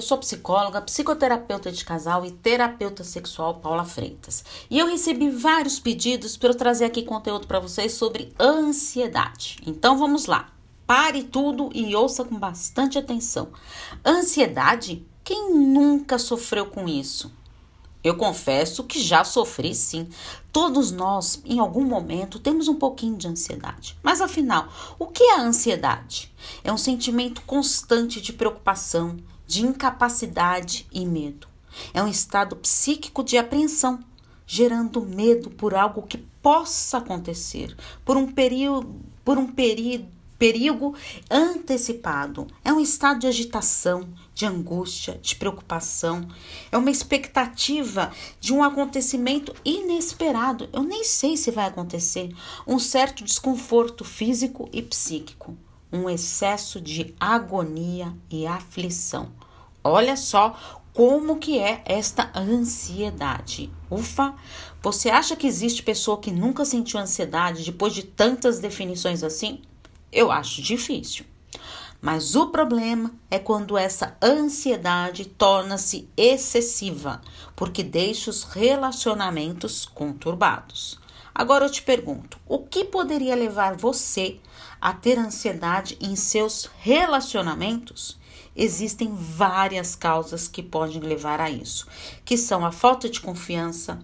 Eu sou psicóloga, psicoterapeuta de casal e terapeuta sexual Paula Freitas. E eu recebi vários pedidos para eu trazer aqui conteúdo para vocês sobre ansiedade. Então vamos lá. Pare tudo e ouça com bastante atenção. Ansiedade? Quem nunca sofreu com isso? Eu confesso que já sofri sim. Todos nós, em algum momento, temos um pouquinho de ansiedade. Mas afinal, o que é a ansiedade? É um sentimento constante de preocupação, de incapacidade e medo. É um estado psíquico de apreensão, gerando medo por algo que possa acontecer, por um período, por um período perigo antecipado. É um estado de agitação, de angústia, de preocupação. É uma expectativa de um acontecimento inesperado. Eu nem sei se vai acontecer. Um certo desconforto físico e psíquico. Um excesso de agonia e aflição. Olha só como que é esta ansiedade. Ufa, você acha que existe pessoa que nunca sentiu ansiedade depois de tantas definições assim? Eu acho difícil. Mas o problema é quando essa ansiedade torna-se excessiva, porque deixa os relacionamentos conturbados. Agora eu te pergunto: o que poderia levar você a ter ansiedade em seus relacionamentos? Existem várias causas que podem levar a isso, que são a falta de confiança,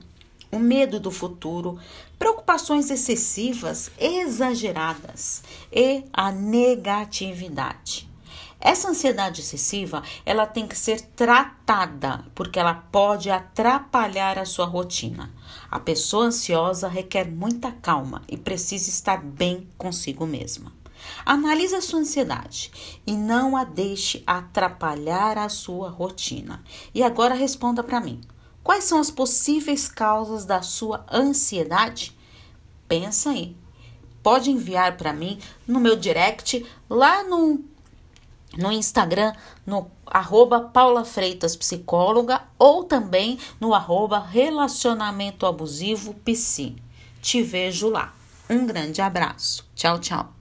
o medo do futuro, preocupações excessivas, exageradas e a negatividade. Essa ansiedade excessiva, ela tem que ser tratada, porque ela pode atrapalhar a sua rotina. A pessoa ansiosa requer muita calma e precisa estar bem consigo mesma. Analise a sua ansiedade e não a deixe atrapalhar a sua rotina. E agora responda para mim. Quais são as possíveis causas da sua ansiedade? Pensa aí. Pode enviar para mim no meu direct lá no, no Instagram, no arroba Paula Freitas Psicóloga ou também no arroba Relacionamento Abusivo Psi. Te vejo lá. Um grande abraço. Tchau, tchau.